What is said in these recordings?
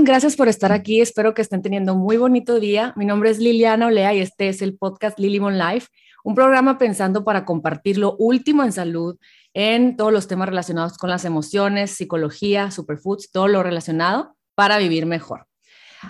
Gracias por estar aquí. Espero que estén teniendo un muy bonito día. Mi nombre es Liliana Olea y este es el podcast Lily Life, un programa pensando para compartir lo último en salud en todos los temas relacionados con las emociones, psicología, superfoods, todo lo relacionado para vivir mejor.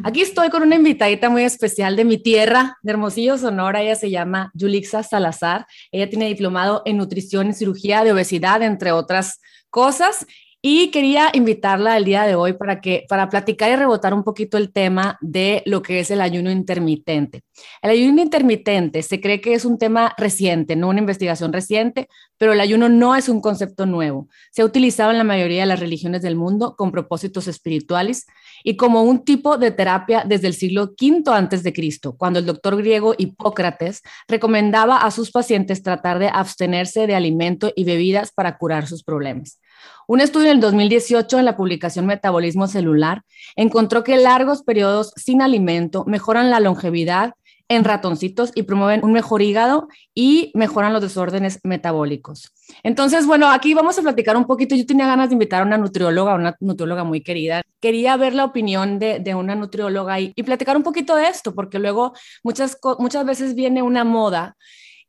Aquí estoy con una invitadita muy especial de mi tierra, de Hermosillo, Sonora. Ella se llama Yulixa Salazar. Ella tiene diplomado en nutrición y cirugía de obesidad, entre otras cosas. Y quería invitarla el día de hoy para que para platicar y rebotar un poquito el tema de lo que es el ayuno intermitente. El ayuno intermitente se cree que es un tema reciente, no una investigación reciente, pero el ayuno no es un concepto nuevo. Se ha utilizado en la mayoría de las religiones del mundo con propósitos espirituales y como un tipo de terapia desde el siglo V antes de Cristo, cuando el doctor griego Hipócrates recomendaba a sus pacientes tratar de abstenerse de alimento y bebidas para curar sus problemas. Un estudio en el 2018 en la publicación Metabolismo Celular encontró que largos periodos sin alimento mejoran la longevidad en ratoncitos y promueven un mejor hígado y mejoran los desórdenes metabólicos. Entonces, bueno, aquí vamos a platicar un poquito. Yo tenía ganas de invitar a una nutrióloga, una nutrióloga muy querida. Quería ver la opinión de, una nutrióloga y, y, platicar un poquito de esto, porque luego muchas, muchas veces viene una moda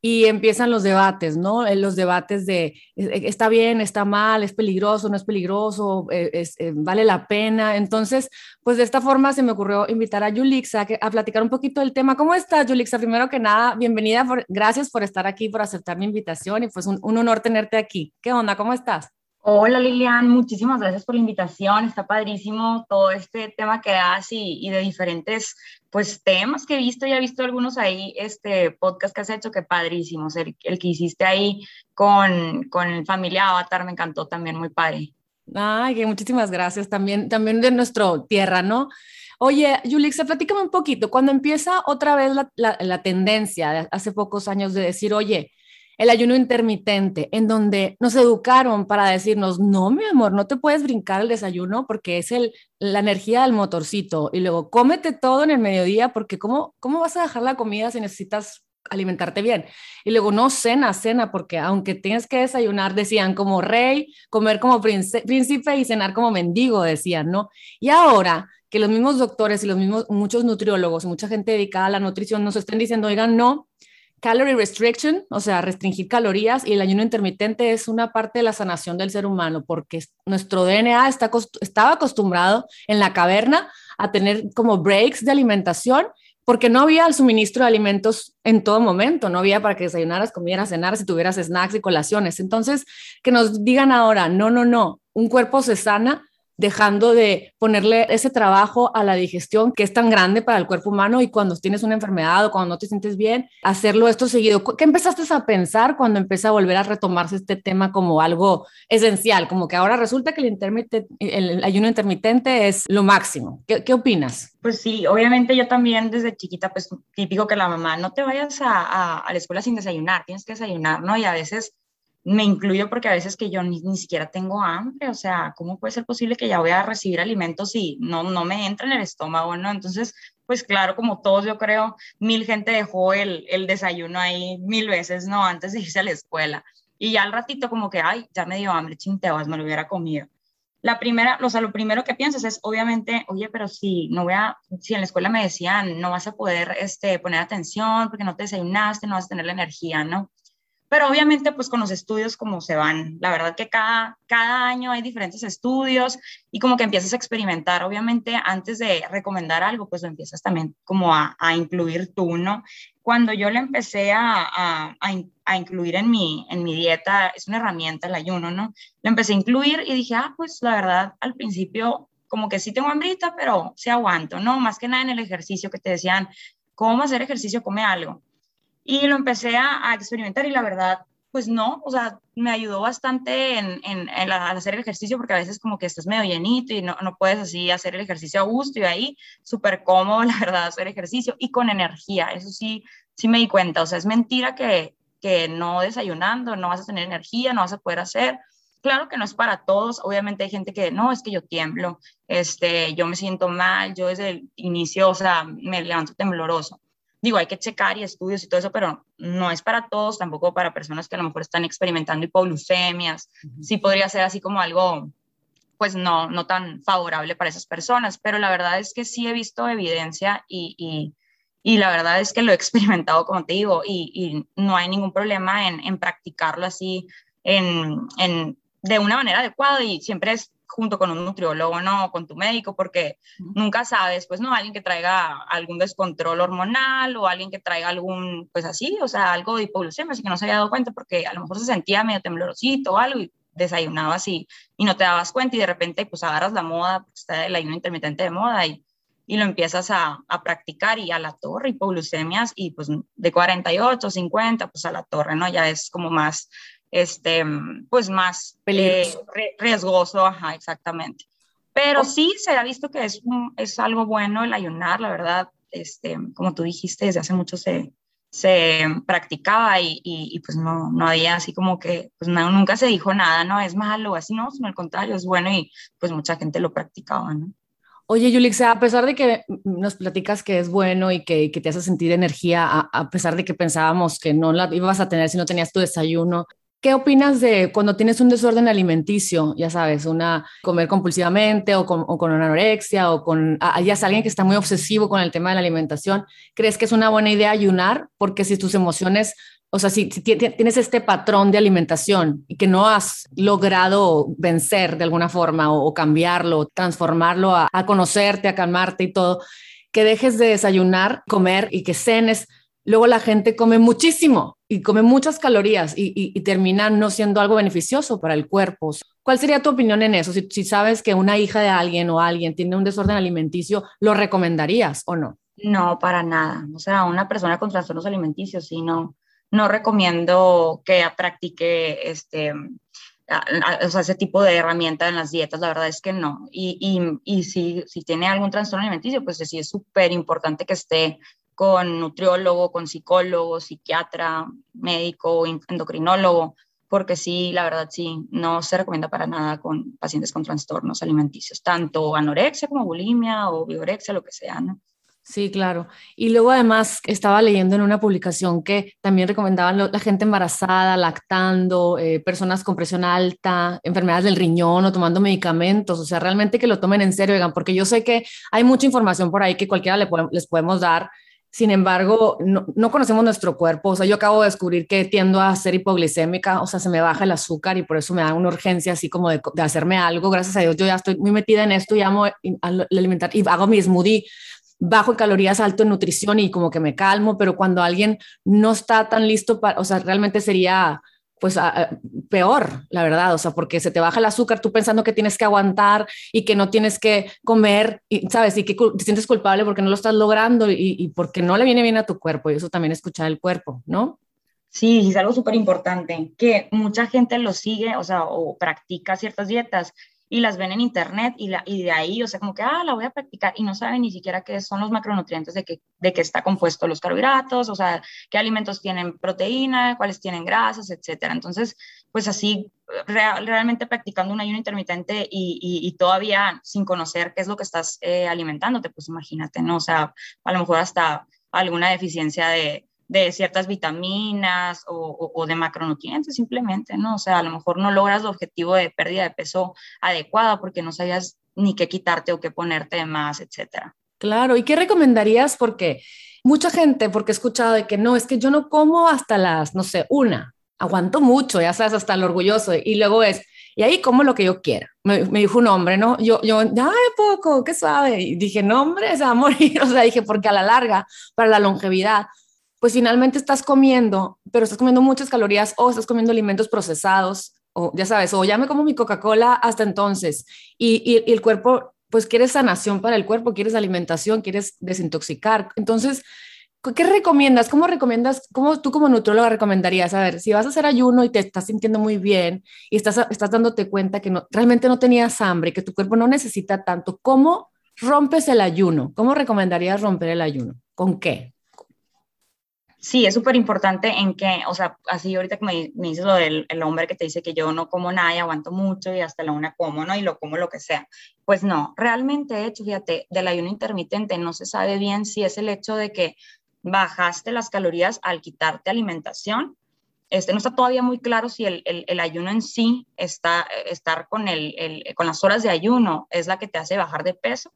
y empiezan los debates, ¿no? Eh, los debates de eh, eh, está bien, está mal, es peligroso, no es peligroso, vale la pena. Entonces, pues de esta forma se me ocurrió invitar a Yulixa a, platicar un poquito del tema. ¿Cómo estás, Yulixa? Primero que nada, bienvenida, gracias por estar aquí, por aceptar mi invitación y pues un, honor tenerte aquí. ¿Qué onda? ¿Cómo estás? Hola Lilian, muchísimas gracias por la invitación. Está padrísimo todo este tema que das y, de diferentes pues temas que he visto. Ya he visto algunos ahí, este podcast que has hecho, que padrísimos. El, el que hiciste ahí con, con familia Avatar me encantó también, muy padre. Ay, que muchísimas gracias también, también de nuestro tierra, ¿no? Oye, Yulixa, platícame un poquito. Cuando empieza otra vez la, la, la tendencia de hace pocos años de decir, oye, el ayuno intermitente, en donde nos educaron para decirnos, no, mi amor, no te puedes brincar el desayuno porque es el, la energía del motorcito. Y luego, cómete todo en el mediodía porque ¿cómo, cómo vas a dejar la comida si necesitas alimentarte bien? Y luego, no, cena, cena, porque aunque tienes que desayunar, decían como rey, comer como príncipe y cenar como mendigo, decían, ¿no? Y ahora que los mismos doctores y los mismos, muchos nutriólogos, mucha gente dedicada a la nutrición nos estén diciendo, oigan, no, Calorie restriction, o sea, restringir calorías, y el ayuno intermitente es una parte de la sanación del ser humano, porque nuestro DNA está, estaba acostumbrado en la caverna a tener como breaks de alimentación, porque no había el suministro de alimentos en todo momento, no había para que desayunaras, comieras, cenaras, si tuvieras snacks y colaciones. Entonces, que nos digan ahora, no, no, no, un cuerpo se sana dejando de ponerle ese trabajo a la digestión que es tan grande para el cuerpo humano y cuando tienes una enfermedad o cuando no te sientes bien, hacerlo esto seguido. ¿Qué empezaste a pensar cuando empezó a volver a retomarse este tema como algo esencial? Como que ahora resulta que el, el ayuno intermitente es lo máximo. ¿Qué, ¿Qué, opinas? Pues sí, obviamente yo también desde chiquita, pues típico que la mamá, no te vayas a, a, a la escuela sin desayunar, tienes que desayunar, ¿no? Y a veces me incluyo porque a veces que yo ni, siquiera tengo hambre, o sea, ¿cómo puede ser posible que ya voy a recibir alimentos y no, no me entra en el estómago, no? Entonces, pues claro, como todos, yo creo, mil gente dejó el, el desayuno ahí mil veces, ¿no? Antes de irse a la escuela. Y ya al ratito como que, ay, ya me dio hambre, chinteos, me lo hubiera comido. La primera, o sea, lo primero que piensas es, obviamente, oye, pero si no voy a, si en la escuela me decían, no vas a poder este, poner atención porque no te desayunaste, no vas a tener la energía, ¿no? Pero obviamente pues con los estudios como se van, la verdad que cada, cada año hay diferentes estudios y como que empiezas a experimentar, obviamente antes de recomendar algo pues lo empiezas también como a, a incluir tú, ¿no? Cuando yo le empecé a, a, a, incluir en mi, en mi dieta, es una herramienta el ayuno, ¿no? Lo empecé a incluir y dije, ah, pues la verdad al principio como que sí tengo hambrita, pero sí aguanto, ¿no? Más que nada en el ejercicio que te decían, ¿cómo hacer ejercicio? Come algo y lo empecé a, experimentar y la verdad, pues no, o sea, me ayudó bastante en, en, hacer el ejercicio porque a veces como que estás medio llenito y no, no puedes así hacer el ejercicio a gusto y ahí súper cómodo, la verdad, hacer ejercicio y con energía, eso sí, sí me di cuenta, o sea, es mentira que, que no desayunando no vas a tener energía, no vas a poder hacer. Claro que no es para todos, obviamente hay gente que no, es que yo tiemblo, este, yo me siento mal, yo desde el inicio, o sea, me levanto tembloroso digo, hay que checar y estudios y todo eso, pero no es para todos, tampoco para personas que a lo mejor están experimentando hipoglucemias. Sí podría ser así como algo pues no, no tan favorable para esas personas, pero la verdad es que sí he visto evidencia y, y, la verdad es que lo he experimentado, como te digo, y, y no hay ningún problema en, en practicarlo así en, en, de una manera adecuada y siempre es junto con un nutriólogo, ¿no? Con tu médico, porque nunca sabes, pues, ¿no? Alguien que traiga algún descontrol hormonal o alguien que traiga algún, pues así, o sea, algo de hipoglucemia, así que no se había dado cuenta porque a lo mejor se sentía medio temblorosito o algo y desayunaba así y no te dabas cuenta y de repente, pues, agarras la moda, está el ayuno intermitente de moda y, y lo empiezas a, a, practicar y a la torre, hipoglucemias y pues de 48, 50, pues a la torre, ¿no? Ya es como más este, pues más eh, riesgoso, ajá, exactamente. Pero sí se ha visto que es, es algo bueno el ayunar, la verdad, este, como tú dijiste, desde hace mucho se, se practicaba y, y, pues no, no había así como que, pues no, nunca se dijo nada, no, es malo, así no, sino al contrario, es bueno y pues mucha gente lo practicaba, ¿no? Oye, Yulixa, a pesar de que nos platicas que es bueno y que, que te hace sentir energía, a, a, pesar de que pensábamos que no la ibas a tener si no tenías tu desayuno, ¿Qué opinas de cuando tienes un desorden alimenticio? Ya sabes, una comer compulsivamente o con, o con una anorexia o con, ah, ya es alguien que está muy obsesivo con el tema de la alimentación. ¿Crees que es una buena idea ayunar? Porque si tus emociones, o sea, si, tienes este patrón de alimentación y que no has logrado vencer de alguna forma o, cambiarlo, transformarlo a, a conocerte, a calmarte y todo, que dejes de desayunar, comer y que cenes luego la gente come muchísimo y come muchas calorías y, termina no siendo algo beneficioso para el cuerpo. ¿Cuál sería tu opinión en eso? Si, sabes que una hija de alguien o alguien tiene un desorden alimenticio, ¿lo recomendarías o no? No, para nada. O sea, una persona con trastornos alimenticios, sí, no, no recomiendo que practique este, o sea, ese tipo de herramienta en las dietas, la verdad es que no. Y, y, y si, si tiene algún trastorno alimenticio, pues sí es súper importante que esté con nutriólogo, con psicólogo, psiquiatra, médico, endocrinólogo, porque sí, la verdad sí, no se recomienda para nada con pacientes con trastornos alimenticios, tanto anorexia como bulimia o biorexia, lo que sea, ¿no? Sí, claro. Y luego además estaba leyendo en una publicación que también recomendaban la gente embarazada, lactando, eh, personas con presión alta, enfermedades del riñón o tomando medicamentos. O sea, realmente que lo tomen en serio, oigan, porque yo sé que hay mucha información por ahí que cualquiera les podemos dar, sin embargo, no, no, conocemos nuestro cuerpo. O sea, yo acabo de descubrir que tiendo a ser hipoglicémica, o sea, se me baja el azúcar y por eso me da una urgencia así como de, de hacerme algo. Gracias a Dios, yo ya estoy muy metida en esto y amo alimentar y hago mi smoothie bajo en calorías, alto en nutrición y como que me calmo, pero cuando alguien no está tan listo para, o sea, realmente sería pues peor, la verdad, o sea, porque se te baja el azúcar tú pensando que tienes que aguantar y que no tienes que comer, y, ¿sabes? Y que te sientes culpable porque no lo estás logrando y, y porque no le viene bien a tu cuerpo y eso también escuchar el cuerpo, ¿no? Sí, es algo súper importante, que mucha gente lo sigue, o sea, o practica ciertas dietas y las ven en internet y, la, y de ahí, o sea, como que, ah, la voy a practicar y no saben ni siquiera qué son los macronutrientes de qué de que está compuesto los carbohidratos, o sea, qué alimentos tienen proteína, cuáles tienen grasas, etcétera. Entonces, pues así, realmente practicando un ayuno intermitente y, y, todavía sin conocer qué es lo que estás eh, alimentándote, pues imagínate, ¿no? O sea, a lo mejor hasta alguna deficiencia de, de ciertas vitaminas o, de macronutrientes simplemente, ¿no? O sea, a lo mejor no logras el objetivo de pérdida de peso adecuada porque no sabías ni qué quitarte o qué ponerte más, etcétera. Claro, ¿y qué recomendarías? Porque mucha gente, porque he escuchado de que no, es que yo no como hasta las, no sé, una, aguanto mucho, ya sabes, hasta lo orgulloso, y luego es, y ahí como lo que yo quiera. Me, dijo un hombre, ¿no? Yo, yo, ay, poco, qué suave. Y dije, no, hombre, se va a morir. O sea, dije, porque a la larga, para la longevidad, pues finalmente estás comiendo, pero estás comiendo muchas calorías o estás comiendo alimentos procesados, o ya sabes, o ya me como mi Coca-Cola hasta entonces, y, el cuerpo, pues quieres sanación para el cuerpo, quieres alimentación, quieres desintoxicar. Entonces, ¿qué recomiendas? ¿Cómo recomiendas? ¿Cómo tú como nutróloga recomendarías? A ver, si vas a hacer ayuno y te estás sintiendo muy bien y estás, estás dándote cuenta que no, realmente no tenías hambre, que tu cuerpo no necesita tanto, ¿cómo rompes el ayuno? ¿Cómo recomendarías romper el ayuno? ¿Con qué? Sí, es súper importante en que, o sea, así ahorita que me, me dices lo del el hombre que te dice que yo no como nada y aguanto mucho y hasta la una como, ¿no? Y lo como lo que sea. Pues no, realmente, de hecho, fíjate, del ayuno intermitente no se sabe bien si es el hecho de que bajaste las calorías al quitarte alimentación este, no está todavía muy claro si el, el, ayuno en sí está, estar con, el, con las horas de ayuno es la que te hace bajar de peso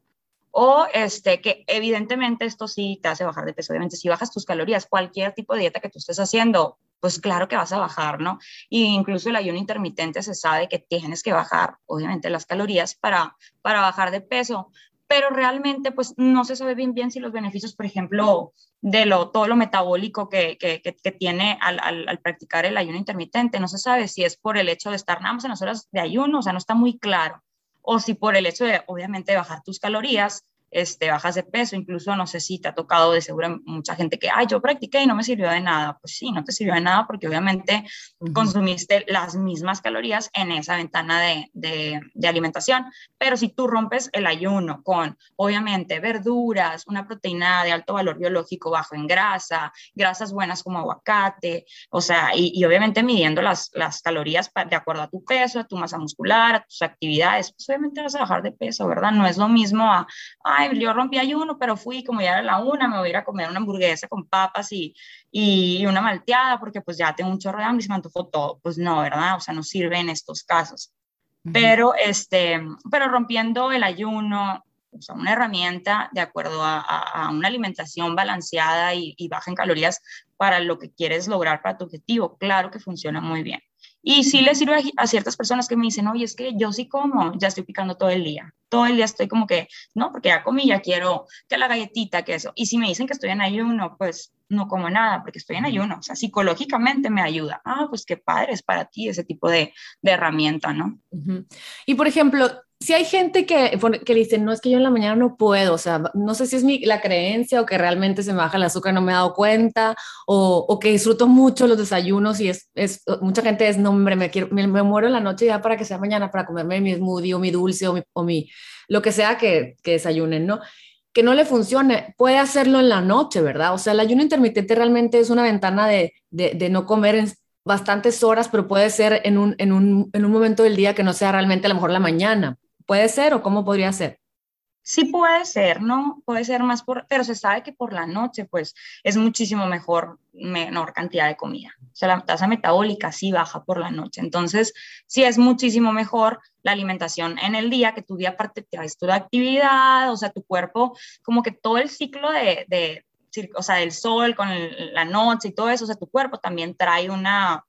o este, que evidentemente esto sí te hace bajar de peso. Obviamente, si bajas tus calorías, cualquier tipo de dieta que tú estés haciendo, pues claro que vas a bajar, ¿no? Y incluso el ayuno intermitente se sabe que tienes que bajar, obviamente, las calorías para, para bajar de peso, pero realmente pues no se sabe bien bien si los beneficios, por ejemplo, de lo, todo lo metabólico que, que, que, tiene al, al, practicar el ayuno intermitente, no se sabe si es por el hecho de estar nada más en las horas de ayuno, o sea, no está muy claro, o si por el hecho de, obviamente, bajar tus calorías, este, bajas de peso, incluso no sé si te ha tocado de seguro mucha gente que, ay, yo practiqué y no me sirvió de nada. Pues sí, no te sirvió de nada porque obviamente consumiste las mismas calorías en esa ventana de, de, de, alimentación. Pero si tú rompes el ayuno con, obviamente, verduras, una proteína de alto valor biológico bajo en grasa, grasas buenas como aguacate, o sea, y, y obviamente midiendo las, las calorías de acuerdo a tu peso, a tu masa muscular, a tus actividades, pues obviamente vas a bajar de peso, ¿verdad? No es lo mismo a, yo rompí ayuno, pero fui, como ya era la una, me voy a ir a comer una hamburguesa con papas y, y una malteada, porque pues ya tengo un chorro de hambre y se me antojó todo. Pues no, ¿verdad? O sea, no sirve en estos casos. Pero, este, pero rompiendo el ayuno, o sea, una herramienta de acuerdo a, a, una alimentación balanceada y, y, baja en calorías para lo que quieres lograr para tu objetivo, claro que funciona muy bien. Y sí le sirve a, ciertas personas que me dicen, oye, es que yo sí como, ya estoy picando todo el día. Todo el día estoy como que, no, porque ya comí, ya quiero que la galletita, que eso. Y si me dicen que estoy en ayuno, pues no como nada, porque estoy en ayuno. O sea, psicológicamente me ayuda. Ah, pues qué padre es para ti ese tipo de, de herramienta, ¿no? Y por ejemplo, si hay gente que, que dice, no, es que yo en la mañana no puedo, o sea, no sé si es mi, la creencia o que realmente se me baja el azúcar, no me he dado cuenta, o, o que disfruto mucho los desayunos y es, es mucha gente es, no, hombre, me, quiero, me, muero en la noche ya para que sea mañana, para comerme mi smoothie o mi dulce o mi, o mi lo que sea que, que desayunen, ¿no? Que no le funcione, puede hacerlo en la noche, ¿verdad? O sea, el ayuno intermitente realmente es una ventana de, de, de no comer en, bastantes horas, pero puede ser en un, en, un, en un momento del día que no sea realmente a lo mejor la mañana. ¿Puede ser o cómo podría ser? Sí puede ser, ¿no? Puede ser más por, pero se sabe que por la noche, pues, es muchísimo mejor, menor cantidad de comida. O sea, la tasa metabólica sí baja por la noche. Entonces, sí es muchísimo mejor la alimentación en el día, que tu día aparte te toda actividad, o sea, tu cuerpo, como que todo el ciclo de, de o sea, del sol con la noche y todo eso, o sea, tu cuerpo también trae una,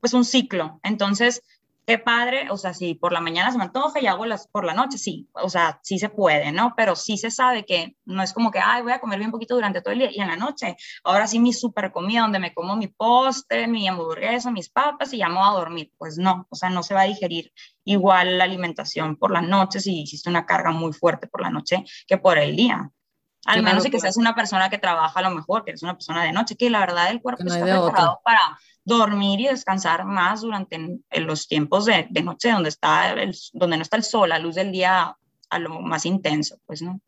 pues un ciclo. Entonces, qué padre, o sea, si por la mañana se me antoja y hago las por la noche, sí, o sea, sí se puede, ¿no? Pero sí se sabe que no es como que, ay, voy a comer bien poquito durante todo el día y en la noche, ahora sí mi super comida donde me como mi postre, mi hamburguesa, mis papas y ya me voy a dormir. Pues no, o sea, no se va a digerir igual la alimentación por la noche si hiciste una carga muy fuerte por la noche que por el día. Al menos si que seas una persona que trabaja a lo mejor, que eres una persona de noche, que la verdad el cuerpo está preparado para dormir y descansar más durante los tiempos de, noche donde, está el, donde no está el sol, la luz del día a lo más intenso, pues, ¿no?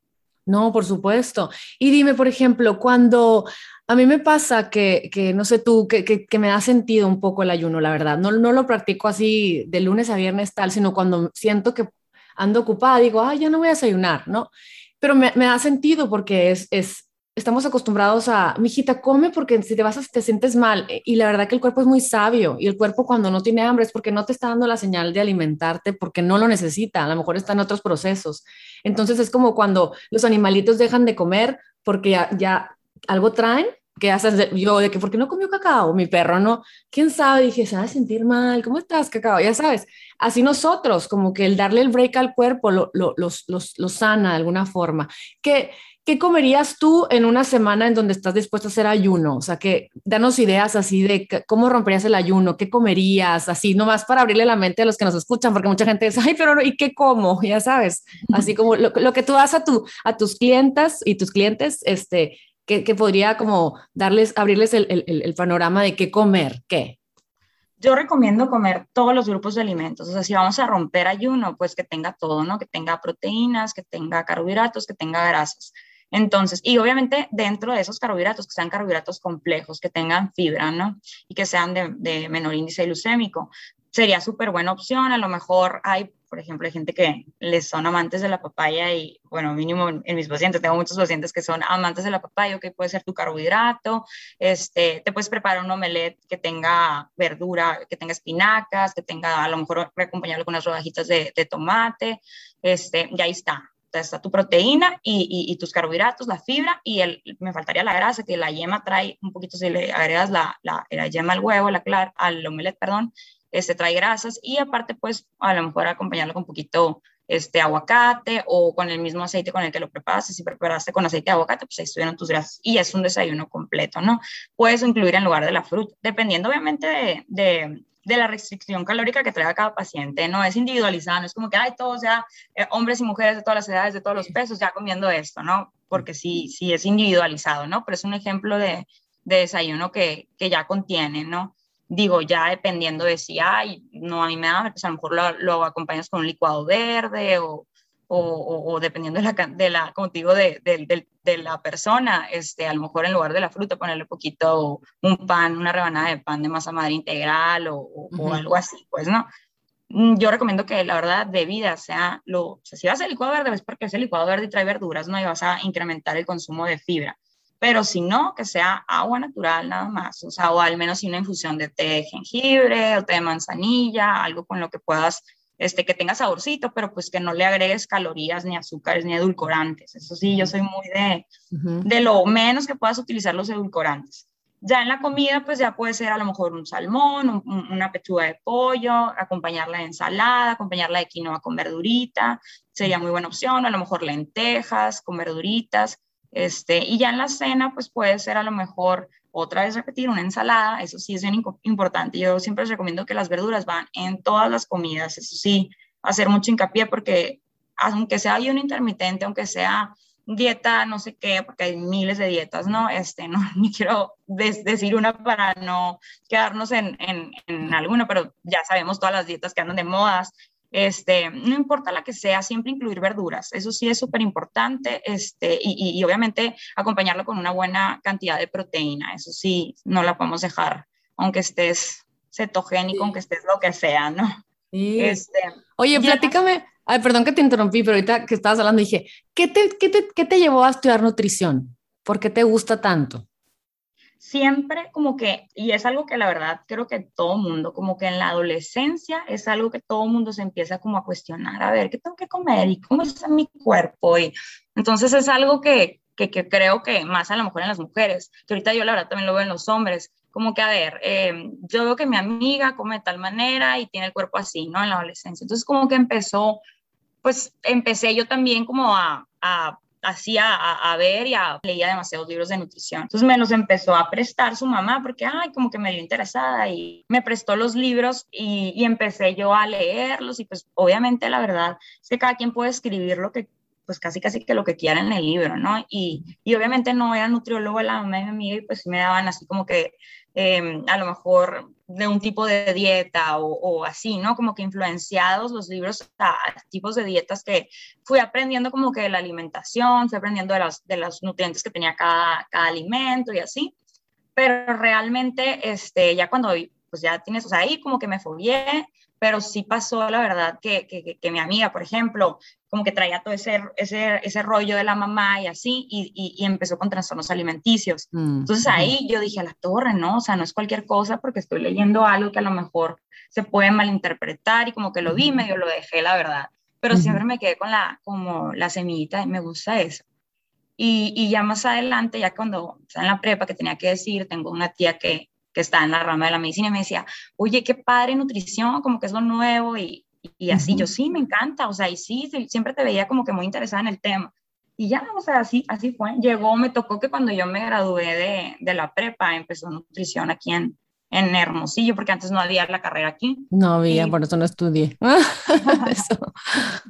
No, por supuesto. Y dime, por ejemplo, cuando a mí me pasa que, que no sé tú, que, que, que, me da sentido un poco el ayuno, la verdad. No, no lo practico así de lunes a viernes tal, sino cuando siento que ando ocupada, digo, ah, ya no voy a desayunar, ¿no? Pero me, me da sentido porque es, es, estamos acostumbrados a, mijita, come porque si te vas te sientes mal. Y la verdad que el cuerpo es muy sabio y el cuerpo cuando no tiene hambre es porque no te está dando la señal de alimentarte porque no lo necesita, a lo mejor está en otros procesos. Entonces es como cuando los animalitos dejan de comer porque ya, ya algo traen, que haces yo de que, ¿por qué no comió cacao? Mi perro no, quién sabe, dije, se va a sentir mal, ¿cómo estás, cacao? Ya sabes, así nosotros, como que el darle el break al cuerpo lo, lo, los, los, lo sana de alguna forma. Que ¿qué comerías tú en una semana en donde estás dispuesto a hacer ayuno? O sea, que danos ideas así de cómo romperías el ayuno, qué comerías, así nomás para abrirle la mente a los que nos escuchan, porque mucha gente dice, ay, pero ¿y qué como? Ya sabes, así como lo, que tú das a, tu, a tus clientas y tus clientes, este, que, podría como darles, abrirles el, el, el panorama de qué comer, qué. Yo recomiendo comer todos los grupos de alimentos. O sea, si vamos a romper ayuno, pues que tenga todo, ¿no? Que tenga proteínas, que tenga carbohidratos, que tenga grasas. Entonces, y obviamente dentro de esos carbohidratos, que sean carbohidratos complejos, que tengan fibra, ¿no? Y que sean de, menor índice glucémico. Sería súper buena opción. A lo mejor hay, por ejemplo, hay gente que les son amantes de la papaya y, bueno, mínimo en, mis pacientes, tengo muchos pacientes que son amantes de la papaya, que puede ser tu carbohidrato, este, te puedes preparar un omelette que tenga verdura, que tenga espinacas, que tenga, a lo mejor acompañarlo con unas rodajitas de, de tomate, este, y ahí está está tu proteína y, tus carbohidratos, la fibra y el, me faltaría la grasa, que la yema trae un poquito, si le agregas la, la, la yema al huevo, la clara, al omelette, perdón, este trae grasas y aparte pues a lo mejor acompañarlo con un poquito este aguacate o con el mismo aceite con el que lo preparaste, si preparaste con aceite de aguacate, pues ahí estuvieron tus grasas y es un desayuno completo, ¿no? Puedes incluir en lugar de la fruta, dependiendo obviamente de, de la restricción calórica que traiga cada paciente, no es individualizado, no es como que hay todos ya, eh, hombres y mujeres de todas las edades, de todos los pesos, ya comiendo esto, ¿no? Porque sí, sí es individualizado, ¿no? Pero es un ejemplo de, de desayuno que, que, ya contiene, ¿no? Digo, ya dependiendo de si hay, no, a mí me da, pues a lo mejor lo, lo acompañas con un licuado verde o, o, dependiendo de la, de la como digo, de, de, de, la persona, este, a lo mejor en lugar de la fruta ponerle poquito un pan, una rebanada de pan de masa madre integral o, o algo así, pues, ¿no? Mm, yo recomiendo que la verdad de vida sea lo, o sea, si vas al licuado verde es porque ese licuado verde trae verduras, ¿no? Y vas a incrementar el consumo de fibra. Pero si no, que sea agua natural nada más, o sea, o al menos una infusión de té de jengibre o té de manzanilla, algo con lo que puedas este, que tenga saborcito, pero pues que no le agregues calorías, ni azúcares, ni edulcorantes. Eso sí, yo soy muy de, de lo menos que puedas utilizar los edulcorantes. Ya en la comida, pues ya puede ser a lo mejor un salmón, una pechuga de pollo, acompañarla de ensalada, acompañarla de quinoa con verdurita, sería muy buena opción, a lo mejor lentejas con verduritas, este, y ya en la cena, pues puede ser a lo mejor otra vez repetir una ensalada, eso sí es bien importante. Yo siempre les recomiendo que las verduras van en todas las comidas, eso sí, hacer mucho hincapié porque aunque sea ayuno intermitente, aunque sea dieta, no sé qué, porque hay miles de dietas, ¿no? Este, no, ni quiero decir una para no quedarnos en, en, en alguna, pero ya sabemos todas las dietas que andan de modas, este, no importa la que sea, siempre incluir verduras, eso sí es súper importante, este, y, y, obviamente acompañarlo con una buena cantidad de proteína, eso sí, no la podemos dejar, aunque estés cetogénico, aunque estés lo que sea, ¿no? Este, Oye, platícame, ay, perdón que te interrumpí, pero ahorita que estabas hablando dije, ¿qué te, qué te, qué te llevó a estudiar nutrición? ¿Por qué te gusta tanto? Siempre como que, y es algo que la verdad creo que todo mundo, como que en la adolescencia es algo que todo mundo se empieza como a cuestionar, a ver, ¿qué tengo que comer? ¿Y cómo está mi cuerpo? Y entonces es algo que, que, creo que más a lo mejor en las mujeres, que ahorita yo la verdad también lo veo en los hombres, como que, a ver, eh, yo veo que mi amiga come de tal manera y tiene el cuerpo así, ¿no? En la adolescencia. Entonces como que empezó, pues empecé yo también como a, a hacía a, ver y a, leía demasiados libros de nutrición. Entonces me los empezó a prestar su mamá porque, ay, como que me dio interesada y me prestó los libros y, y empecé yo a leerlos y pues obviamente la verdad es que cada quien puede escribir lo que pues casi casi que lo que quiera en el libro, ¿no? Y, y obviamente no era nutriólogo la mamá de mi amiga y pues me daban así como que em, a lo mejor de un tipo de dieta o, así, ¿no? Como que influenciados los libros a, tipos de dietas que fui aprendiendo como que de la alimentación, fui aprendiendo de los, de los nutrientes que tenía cada, cada alimento y así, pero realmente este, ya cuando pues ya tienes, o sea, ahí como que me fogué, pero sí pasó, la verdad, que, que, que, mi amiga, por ejemplo, como que traía todo ese, ese, ese rollo de la mamá y así, y, y, empezó con trastornos alimenticios. Mm, Entonces ahí yo dije, a la torre, ¿no? O sea, no es cualquier cosa porque estoy leyendo algo que a lo mejor se puede malinterpretar y como que lo vi, medio lo dejé, la verdad. Pero siempre me quedé con la, como la semillita y me gusta eso. Y, y ya más adelante, ya cuando estaba en la prepa, que tenía que decir, tengo una tía que, que está en la rama de la medicina y me decía, oye, qué padre nutrición, como que es lo nuevo y, y así, yo sí, me encanta, o sea, y sí, siempre te veía como que muy interesada en el tema. Y ya, o sea, así, así fue. Llegó, me tocó que cuando yo me gradué de, de la prepa, empezó nutrición aquí en, en Hermosillo, porque antes no había la carrera aquí. No había, por eso no estudié. eso.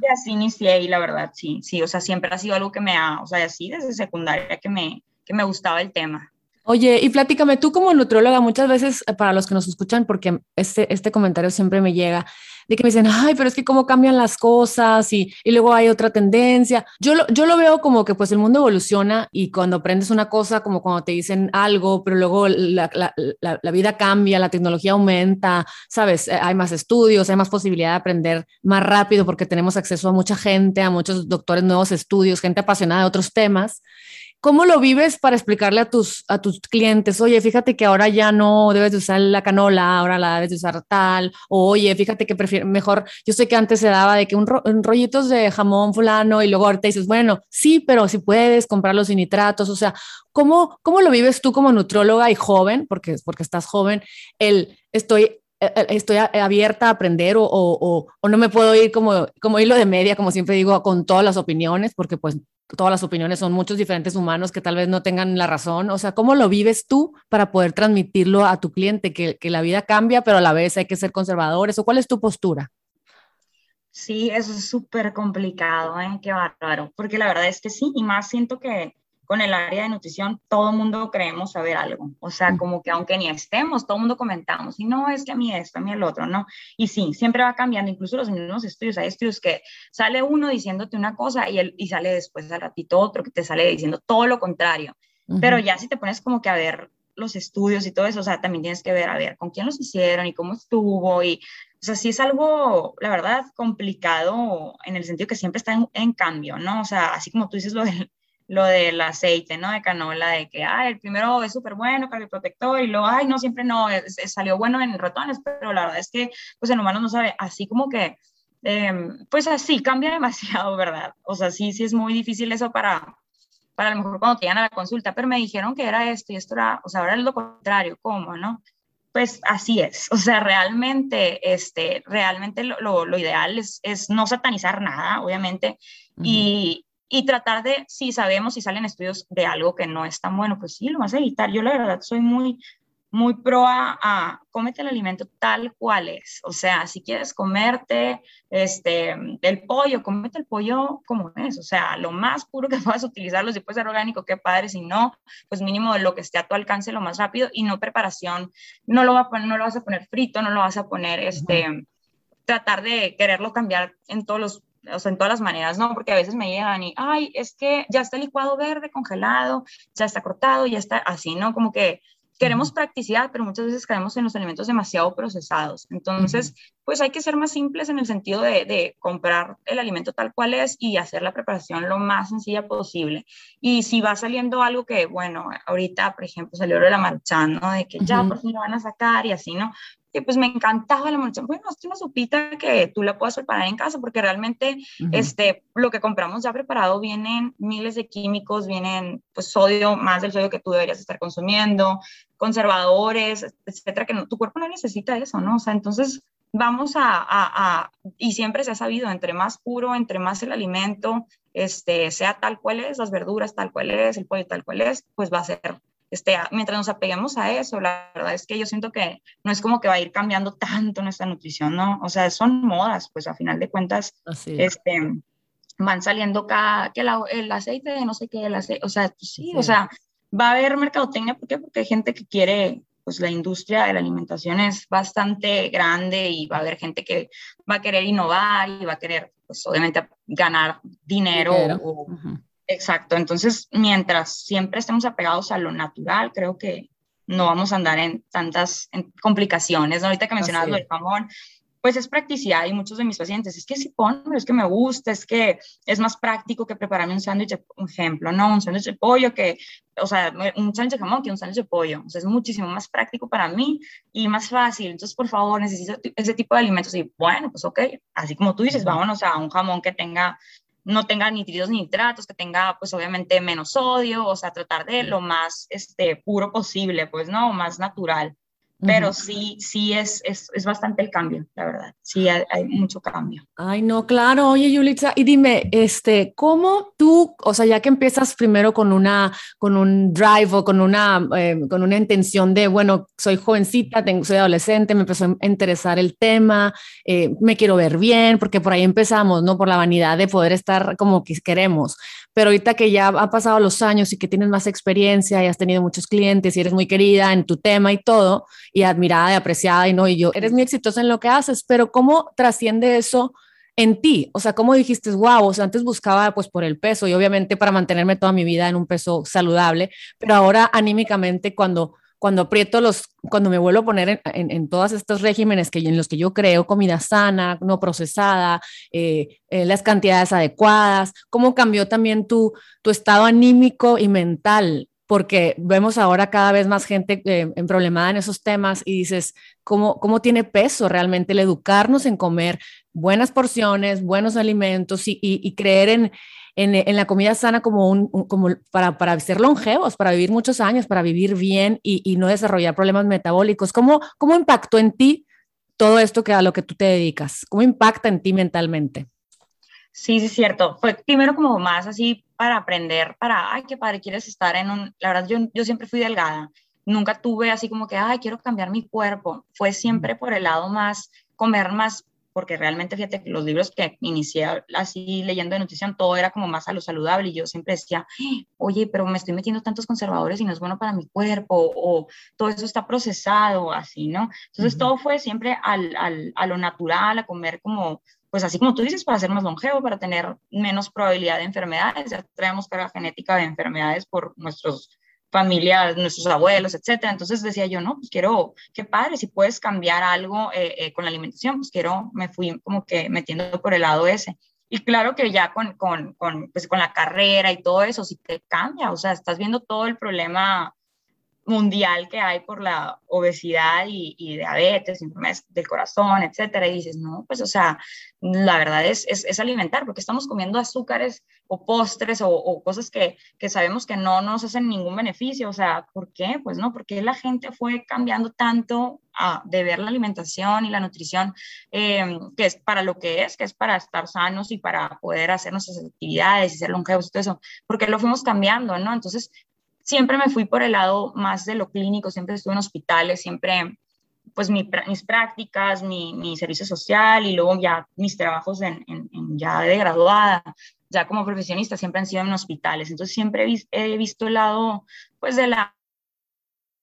Y así inicié y la verdad, sí, sí, o sea, siempre ha sido algo que me ha, o sea, así desde secundaria que me, que me gustaba el tema. Oye, y platícame, tú como nutrióloga, muchas veces eh, para los que nos escuchan, porque este, este comentario siempre me llega, de que me dicen, ay, pero es que cómo cambian las cosas y, y luego hay otra tendencia. Yo lo, yo lo veo como que pues el mundo evoluciona y cuando aprendes una cosa, como cuando te dicen algo, pero luego la, la, la, la vida cambia, la tecnología aumenta, sabes, eh, hay más estudios, hay más posibilidad de aprender más rápido porque tenemos acceso a mucha gente, a muchos doctores, nuevos estudios, gente apasionada de otros temas. ¿Cómo lo vives para explicarle a tus, a tus clientes? Oye, fíjate que ahora ya no debes de usar la canola, ahora la debes de usar tal. Oye, fíjate que prefiero mejor. Yo sé que antes se daba de que un, ro un rollitos de jamón fulano y luego ahorita dices, bueno, sí, pero si puedes comprarlos sin nitratos. O sea, ¿cómo, cómo lo vives tú como nutróloga y joven? Porque, porque estás joven, el estoy estoy abierta a aprender o, o, o, no me puedo ir como, como hilo de media, como siempre digo, con todas las opiniones, porque pues todas las opiniones son muchos diferentes humanos que tal vez no tengan la razón. O sea, ¿cómo lo vives tú para poder transmitirlo a tu cliente? Que, que la vida cambia, pero a la vez hay que ser conservadores. ¿O cuál es tu postura? Sí, eso es súper complicado, ¿eh? Qué bárbaro. Porque la verdad es que sí, y más siento que con el área de nutrición, todo el mundo creemos saber algo. O sea, como que aunque ni estemos, todo el mundo comentamos, y no, es que a mí esto, a mí el otro, ¿no? Y sí, siempre va cambiando, incluso los mismos estudios. Hay estudios que sale uno diciéndote una cosa y, el, y sale después al ratito otro que te sale diciendo todo lo contrario. Uh -huh. Pero ya si te pones como que a ver los estudios y todo eso, o sea, también tienes que ver, a ver, con quién los hicieron y cómo estuvo y, o sea, sí es algo, la verdad, complicado en el sentido que siempre está en, en cambio, ¿no? O sea, así como tú dices lo del, lo del aceite, ¿no? De canola, de que, ay, el primero es súper bueno protector y luego, ay, no, siempre no, es, salió bueno en ratones, pero la verdad es que, pues en humanos no sabe, así como que, eh, pues así, cambia demasiado, ¿verdad? O sea, sí, sí es muy difícil eso para, para a lo mejor cuando te llegan a la consulta, pero me dijeron que era esto y esto era, o sea, ahora es lo contrario, ¿cómo, no? Pues así es, o sea, realmente, este, realmente lo, lo, ideal es, es, no satanizar nada, obviamente, y, y tratar de, si sabemos, si salen estudios de algo que no es tan bueno, pues sí, lo vas a evitar. Yo la verdad soy muy, muy pro a, a cómete el alimento tal cual es. O sea, si quieres comerte este, el pollo, cómete el pollo como es. O sea, lo más puro que puedas utilizarlo, si puede ser orgánico, qué padre, si no, pues mínimo lo que esté a tu alcance lo más rápido y no preparación. No lo, va a poner, no lo vas a poner frito, no lo vas a poner, este, uh -huh. tratar de quererlo cambiar en todos los o sea, en todas las maneras, ¿no? Porque a veces me llegan y, ay, es que ya está licuado verde congelado, ya está cortado, ya está así, ¿no? Como que queremos practicidad, pero muchas veces caemos en los alimentos demasiado procesados. Entonces, pues hay que ser más simples en el sentido de, de, comprar el alimento tal cual es y hacer la preparación lo más sencilla posible. Y si va saliendo algo que, bueno, ahorita, por ejemplo, salió de la marcha, ¿no? De que ya por fin lo van a sacar y así, ¿no? Que pues me encantaba la maruchan. Bueno, es una sopita que tú la puedas preparar en casa porque realmente uh -huh. este, lo que compramos ya preparado vienen miles de químicos, vienen pues sodio, más del sodio que tú deberías estar consumiendo, conservadores, etcétera, que no, tu cuerpo no necesita eso, ¿no? O sea, entonces vamos a, a, a, y siempre se ha sabido, entre más puro, entre más el alimento, este, sea tal cual es, las verduras tal cual es, el pollo tal cual es, pues va a ser este, mientras nos apeguemos a eso, la verdad es que yo siento que no es como que va a ir cambiando tanto nuestra nutrición, ¿no? O sea, son modas, pues a final de cuentas, este, van saliendo cada, que la, el aceite de no sé qué, el aceite, o sea, pues sí, sí, o sea, va a haber mercadotecnia, ¿por qué? Porque hay gente que quiere, pues la industria de la alimentación es bastante grande y va a haber gente que va a querer innovar y va a querer, pues obviamente, ganar dinero. dinero. O, uh -huh Exacto, entonces mientras siempre estemos apegados a lo natural, creo que no vamos a andar en tantas en complicaciones. Ahorita que mencionabas lo del jamón, pues es practicidad y muchos de mis pacientes, es que si pongo, es que me gusta, es que es más práctico que prepararme un sándwich, un ejemplo, ¿no? Un sándwich de pollo que, o sea, un sándwich de jamón que un sándwich de pollo, o sea, es muchísimo más práctico para mí y más fácil, entonces, por favor, necesito ese tipo de alimentos y bueno, pues ok, así como tú dices, vámonos a un jamón que tenga no tenga nitritos ni nitratos, que tenga pues obviamente menos sodio, o sea, tratar de lo más este, puro posible, pues, ¿no? Más natural. Pero uh -huh. sí, sí es, es, es, bastante el cambio, la verdad. Sí, hay, hay, mucho cambio. Ay, no, claro. Oye, Yulitza, y dime, este, ¿cómo tú, o sea, ya que empiezas primero con una, con un drive o con una, eh, con una intención de, bueno, soy jovencita, tengo, soy adolescente, me empezó a interesar el tema, eh, me quiero ver bien, porque por ahí empezamos, ¿no? Por la vanidad de poder estar como que queremos. Pero ahorita que ya han pasado los años y que tienes más experiencia y has tenido muchos clientes y eres muy querida en tu tema y todo, y admirada y apreciada y no, y yo, eres muy exitosa en lo que haces, pero ¿cómo trasciende eso? en ti, o sea, ¿cómo dijiste, wow, o sea, antes buscaba pues por el peso y obviamente para mantenerme toda mi vida en un peso saludable, pero ahora anímicamente cuando cuando aprieto los, cuando me vuelvo a poner en, en, en todos estos regímenes que, en los que yo creo, comida sana, no procesada, eh, eh, las cantidades adecuadas, cómo cambió también tu, tu estado anímico y mental, porque vemos ahora cada vez más gente eh, en problemada en esos temas y dices, ¿cómo, ¿cómo tiene peso realmente el educarnos en comer buenas porciones, buenos alimentos y, y, y creer en, en, la comida sana como, un, como para, para, ser longevos, para vivir muchos años, para vivir bien y, no desarrollar problemas metabólicos. ¿Cómo, ¿Cómo impactó en ti todo esto que a lo que tú te dedicas? ¿Cómo impacta en ti mentalmente? Sí, sí, es cierto. Fue primero como más así para aprender, para, ay, qué padre, quieres estar en un, la verdad, yo, yo siempre fui delgada, nunca tuve así como que, ay, quiero cambiar mi cuerpo. Fue siempre por el lado más, comer más porque realmente fíjate que los libros que inicié así leyendo de nutrición, todo era como más a lo saludable y yo siempre decía, oye, pero me estoy metiendo tantos conservadores y no es bueno para mi cuerpo o todo eso está procesado, así, ¿no? Entonces todo fue siempre al, al, a lo natural, a comer como pues así como tú dices, para ser más longevo, para tener menos probabilidad de enfermedades, ya traemos carga genética de enfermedades por nuestros familia, nuestros abuelos, etcétera. Entonces decía yo, no, pues quiero, qué padre, si puedes cambiar algo eh, eh, con la alimentación, pues quiero, me fui como que metiendo por el lado ese. Y claro que ya con, con, con, pues con la carrera y todo eso, si te cambia, o sea, estás viendo todo el problema mundial que hay por la obesidad y, y diabetes, enfermedades del corazón, etcétera, y dices, no, pues, o sea, la verdad es, es, es alimentar, porque estamos comiendo azúcares o postres o, o cosas que, que, sabemos que no nos hacen ningún beneficio, o sea, ¿por qué? Pues no, porque la gente fue cambiando tanto a, de ver la alimentación y la nutrición, eh, que es para lo que es, que es para estar sanos y para poder hacer nuestras actividades y ser longevos y todo eso, porque lo fuimos cambiando, ¿no? Entonces, siempre me fui por el lado más de lo clínico, siempre estuve en hospitales, siempre pues mi, mis prácticas, mi, mi, servicio social y luego ya mis trabajos en, en, ya de graduada, ya como profesionista, siempre han sido en hospitales. Entonces siempre he, visto el lado pues de la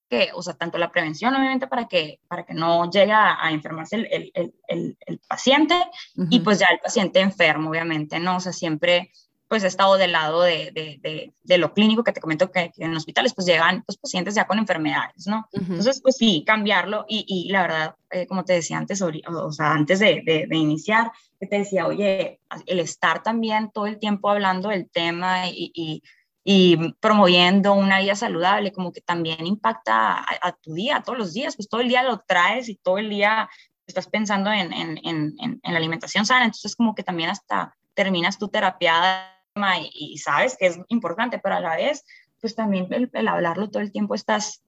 que, o sea, tanto la prevención, obviamente, para que, para que no llegue a, enfermarse el, el, el, el paciente uh -huh. y pues ya el paciente enfermo, obviamente, ¿no? O sea, siempre pues he estado del lado de, de, de, de lo clínico que te comento que, que, en hospitales pues llegan pues, pacientes ya con enfermedades, ¿no? Uh -huh. Entonces, pues sí, cambiarlo y, y la verdad, eh, como te decía antes, o, o sea, antes de, iniciar, que te decía, oye, el estar también todo el tiempo hablando del tema y, y, y promoviendo una vida saludable, como que también impacta a, a, tu día, todos los días, pues todo el día lo traes y todo el día estás pensando en, en, en, en la alimentación sana, entonces como que también hasta terminas tu terapiada y, y, sabes que es importante, pero a la vez, pues también el, el hablarlo todo el tiempo estás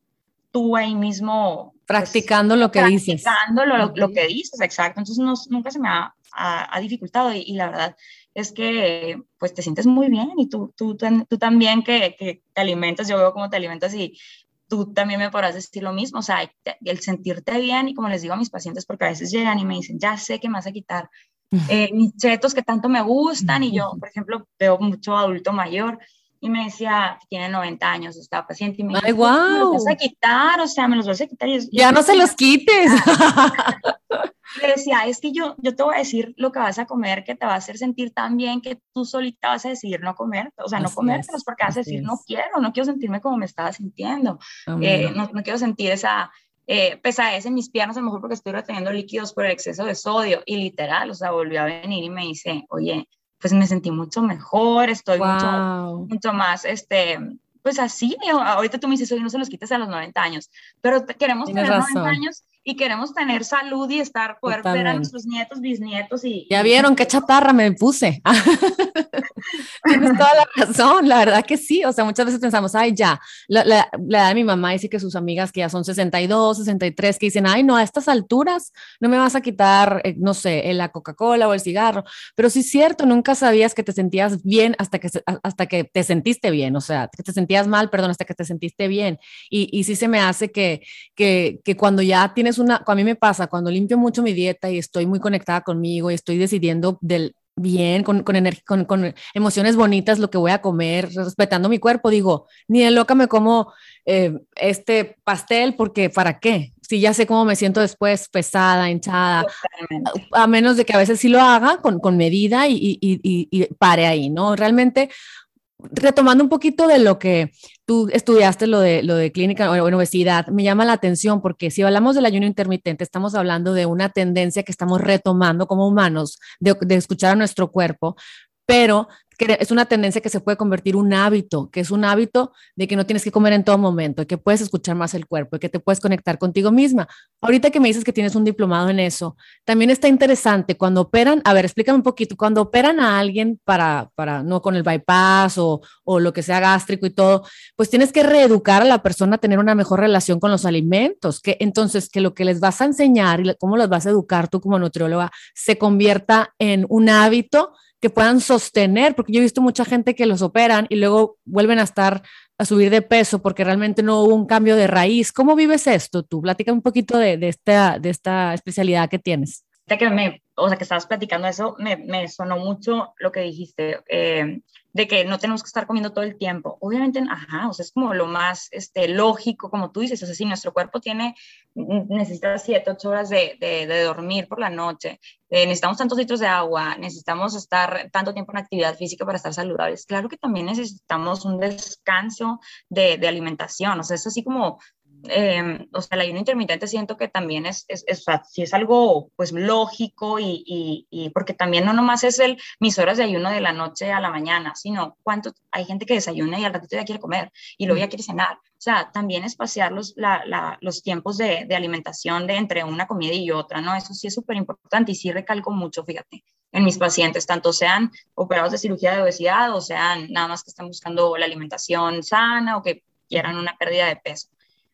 tú ahí mismo pues, practicando pues, lo que practicando dices. Practicando lo, lo, que dices, exacto. Entonces no, nunca se me ha, ha, ha dificultado y, y, la verdad es que pues te sientes muy bien y tú, tú, tú, tú también que, que, te alimentas, yo veo cómo te alimentas y tú también me podrás decir lo mismo, o sea, el sentirte bien y como les digo a mis pacientes, porque a veces llegan y me dicen, ya sé que me vas a quitar eh, mis chetos que tanto me gustan y yo, por ejemplo, veo mucho adulto mayor y me decía, tiene 90 años, estaba paciente y me dice, wow. me los vas a quitar, o sea, me los vas a quitar. Y yo, ya no se los quites. Le decía, es que yo, yo te voy a decir lo que vas a comer que te va a hacer sentir tan bien que tú solita vas a decidir no comer, o sea, no comértelos porque vas a decir, es. no quiero, no quiero sentirme como me estaba sintiendo, eh, no, no quiero sentir esa, eh, pesadez en mis piernas, a lo mejor porque estoy reteniendo líquidos por el exceso de sodio. Y literal, o sea, volvió a venir y me dice, oye, pues me sentí mucho mejor, estoy wow. mucho, mucho más, este, pues así, ahorita tú me dices, oye, no se los quites a los 90 años, pero queremos Tienes tener razón. 90 años y queremos tener salud y estar, poder Totalmente. ver a nuestros nietos, bisnietos y... Ya vieron qué chatarra me puse. Tienes toda la razón, la verdad que sí, o sea, muchas veces pensamos, ay, ya, la, la, la, edad de mi mamá dice que sus amigas que ya son 62, 63, que dicen, ay, no, a estas alturas no me vas a quitar, eh, no sé, la Coca-Cola o el cigarro, pero sí es cierto, nunca sabías que te sentías bien hasta que, hasta que te sentiste bien, o sea, que te sentías mal, perdón, hasta que te sentiste bien, y, y sí se me hace que, que, que cuando ya tienes una, a mí me pasa, cuando limpio mucho mi dieta y estoy muy conectada conmigo y estoy decidiendo del, bien, con, con, con, con, emociones bonitas lo que voy a comer, respetando mi cuerpo, digo, ni de loca me como eh, este pastel porque ¿para qué? Si ya sé cómo me siento después, pesada, hinchada, a menos de que a veces sí lo haga con, con medida y, y, y, y pare ahí, ¿no? Realmente retomando un poquito de lo que tú estudiaste, lo de, lo de clínica o obesidad, me llama la atención porque si hablamos del ayuno intermitente, estamos hablando de una tendencia que estamos retomando como humanos, de, de escuchar a nuestro cuerpo, pero que es una tendencia que se puede convertir un hábito, que es un hábito de que no tienes que comer en todo momento, que puedes escuchar más el cuerpo, que te puedes conectar contigo misma. Ahorita que me dices que tienes un diplomado en eso, también está interesante cuando operan, a ver, explícame un poquito, cuando operan a alguien para, para no con el bypass o, o lo que sea gástrico y todo, pues tienes que reeducar a la persona a tener una mejor relación con los alimentos, que entonces que lo que les vas a enseñar y cómo los vas a educar tú como nutrióloga se convierta en un hábito que puedan sostener, porque yo he visto mucha gente que los operan y luego vuelven a estar a subir de peso porque realmente no hubo un cambio de raíz. ¿Cómo vives esto tú? Platica un poquito de, de esta, de esta especialidad que tienes. Que me, o sea, que estabas platicando eso, me, me sonó mucho lo que dijiste. Eh, de que no tenemos que estar comiendo todo el tiempo. Obviamente, ajá, o sea, es como lo más este, lógico, como tú dices, o sea, si nuestro cuerpo tiene, necesita 7, 8 horas de, de, dormir por la noche, eh, necesitamos tantos litros de agua, necesitamos estar tanto tiempo en actividad física para estar saludables, claro que también necesitamos un descanso de, de alimentación, o sea, es así como eh, o sea, el ayuno intermitente siento que también es, es, es, si es algo pues lógico y, y, y, porque también no nomás es el mis horas de ayuno de la noche a la mañana, sino cuánto, hay gente que desayuna y al ratito ya quiere comer y luego ya quiere cenar. O sea, también espaciar los, la, la, los tiempos de, de, alimentación de entre una comida y otra, ¿no? Eso sí es súper importante y sí recalco mucho, fíjate, en mis pacientes, tanto sean operados de cirugía de obesidad o sean nada más que están buscando la alimentación sana o que quieran una pérdida de peso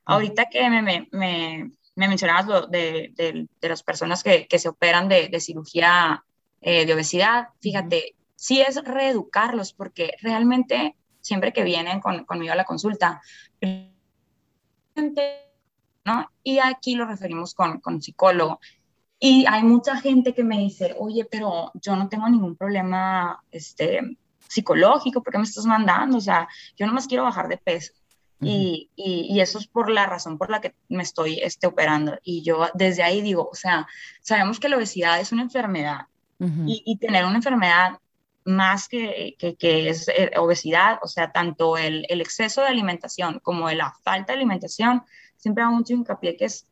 Ahorita que me, me, me, mencionabas lo de, de, de, las personas que, que se operan de, de cirugía eh, de obesidad, fíjate, sí es reeducarlos porque realmente siempre que vienen con, conmigo a la consulta, ¿no? Y aquí lo referimos con, con psicólogo. Y hay mucha gente que me dice, oye, pero yo no tengo ningún problema este, psicológico, ¿por qué me estás mandando? O sea, yo nomás quiero bajar de peso y, y, eso es por la razón por la que me estoy este, operando. Y yo desde ahí digo, o sea, sabemos que la obesidad es una enfermedad y, y, tener una enfermedad más que, que, que es eh, obesidad, o sea, tanto el, el, exceso de alimentación como la falta de alimentación, siempre hago mucho hincapié que es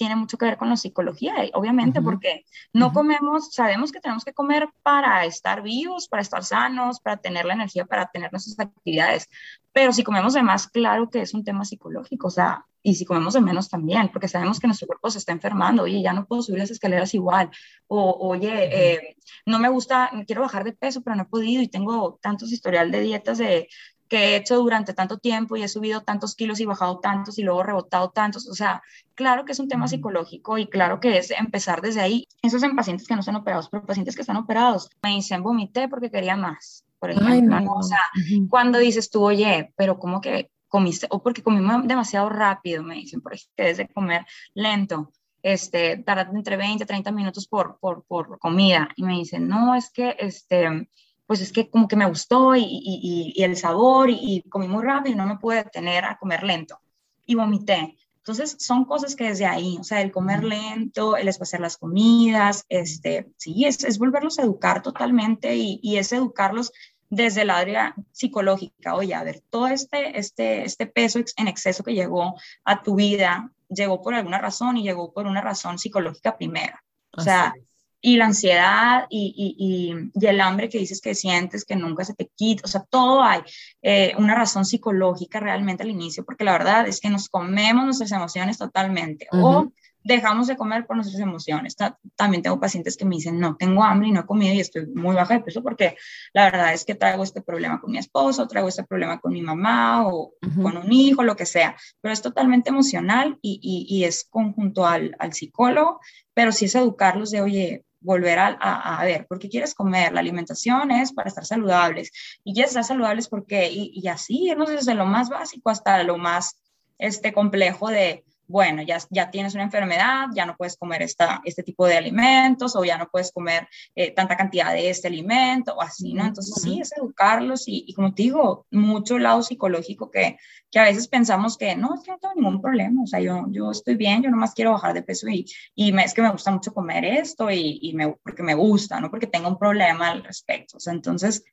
tiene mucho que ver con la psicología, obviamente, porque no comemos, sabemos que tenemos que comer para estar vivos, para estar sanos, para tener la energía, para tener nuestras actividades, pero si comemos de más, claro que es un tema psicológico, o sea, y si comemos de menos también, porque sabemos que nuestro cuerpo se está enfermando, oye, ya no puedo subir las escaleras igual, o oye, eh, no me gusta, quiero bajar de peso, pero no he podido y tengo tantos historial de dietas de que he hecho durante tanto tiempo y he subido tantos kilos y bajado tantos y luego rebotado tantos. O sea, claro que es un tema psicológico y claro que es empezar desde ahí. Eso es en pacientes que no están operados, pero pacientes que están operados me dicen vomité porque quería más, por ejemplo. O sea, cuando dices tú, oye, pero ¿cómo que comiste? O porque comí demasiado rápido, me dicen, por ejemplo, que de comer lento este, tardar entre 20 y 30 minutos por, por, por, comida. Y me dicen, no, es que este, pues es que como que me gustó y, y, y el sabor y, comí muy rápido y no me pude detener a comer lento y vomité. Entonces, son cosas que desde ahí, o sea, el comer lento, el espaciar las comidas, este, sí, es, es volverlos a educar totalmente y, y, es educarlos desde el área psicológica. Oye, a ver, todo este, este, este peso en exceso que llegó a tu vida, llegó por alguna razón y llegó por una razón psicológica primera. O sea, y la ansiedad y, y, y, el hambre que dices que sientes, que nunca se te quita, o sea, todo hay eh, una razón psicológica realmente al inicio, porque la verdad es que nos comemos nuestras emociones totalmente o dejamos de comer por nuestras emociones. También tengo pacientes que me dicen, no, tengo hambre y no he comido y estoy muy baja de peso porque la verdad es que traigo este problema con mi esposo, traigo este problema con mi mamá o con un hijo, lo que sea, pero es totalmente emocional y, y, y es conjunto al, al psicólogo, pero sí es educarlos de, oye, volver a, a, ver, ¿por qué quieres comer? La alimentación es para estar saludables. Y quieres estar saludables porque, y, y así, irnos desde lo más básico hasta lo más este, complejo de, bueno, ya, ya tienes una enfermedad, ya no puedes comer esta, este tipo de alimentos o ya no puedes comer eh, tanta cantidad de este alimento o así, ¿no? Entonces sí, es educarlos y, y como te digo, mucho lado psicológico que, que a veces pensamos que no, es que no tengo ningún problema, o sea, yo, yo estoy bien, yo nomás quiero bajar de peso y, y me, es que me gusta mucho comer esto y, y me, porque me gusta, no porque tengo un problema al respecto. O sea, entonces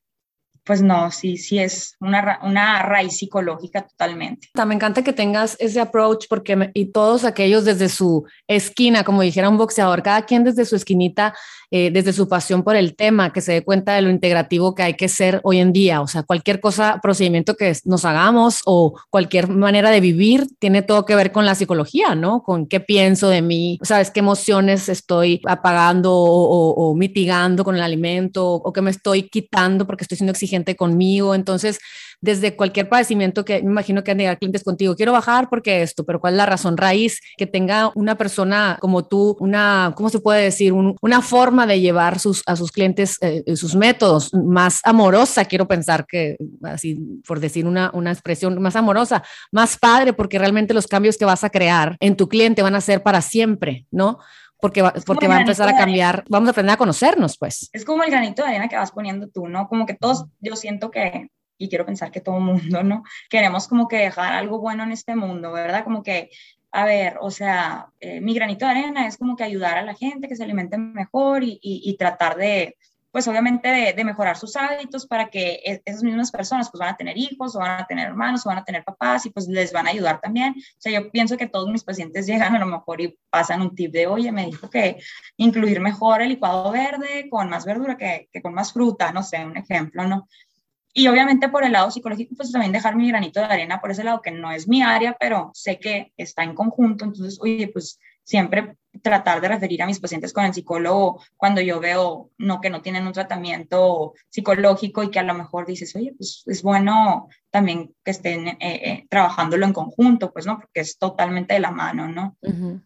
pues no, sí, sí es una, una raíz psicológica totalmente. Me encanta que tengas ese approach porque y todos aquellos desde su esquina, como dijera un boxeador, cada quien desde su esquinita, eh, desde su pasión por el tema, que se dé cuenta de lo integrativo que hay que ser hoy en día. O sea, cualquier cosa, procedimiento que nos hagamos o cualquier manera de vivir tiene todo que ver con la psicología, ¿no? Con qué pienso de mí, sabes qué emociones estoy apagando o, o mitigando con el alimento o qué me estoy quitando porque estoy siendo exigente conmigo. Entonces, desde cualquier padecimiento que me imagino que han llegado clientes contigo, quiero bajar porque esto, pero ¿cuál es la razón raíz? Que tenga una persona como tú, una, ¿cómo se puede decir? una forma de llevar sus, a sus clientes eh, sus métodos más amorosa, quiero pensar que, así por decir una, una expresión más amorosa, más padre, porque realmente los cambios que vas a crear en tu cliente van a ser para siempre, ¿no? porque va, porque va a empezar a cambiar, vamos a aprender a conocernos, pues. Es como el granito de arena que vas poniendo tú, ¿no? Como que todos, yo siento que, y quiero pensar que todo mundo, ¿no? Queremos como que dejar algo bueno en este mundo, ¿verdad? Como que, a ver, o sea, eh, mi granito de arena es como que ayudar a la gente que se alimente mejor y, tratar de, pues obviamente de, mejorar sus hábitos para que e, esas mismas personas pues van a tener hijos o van a tener hermanos o van a tener papás y pues les van a ayudar también. O sea, yo pienso que todos mis pacientes llegan a lo mejor y pasan un tip de, oye, me dijo que incluir mejor el licuado verde con más verdura que con más fruta, no sé, un ejemplo, ¿no? Y obviamente por el lado psicológico, pues también dejar mi granito de arena por ese lado, que no es mi área, pero sé que está en conjunto. Entonces, oye, pues siempre tratar de referir a mis pacientes con el psicólogo cuando yo veo no que no tienen un tratamiento psicológico y que a lo mejor dices, oye, pues es bueno también que estén eh, eh, trabajándolo en conjunto, pues no, porque es totalmente de la mano, ¿no?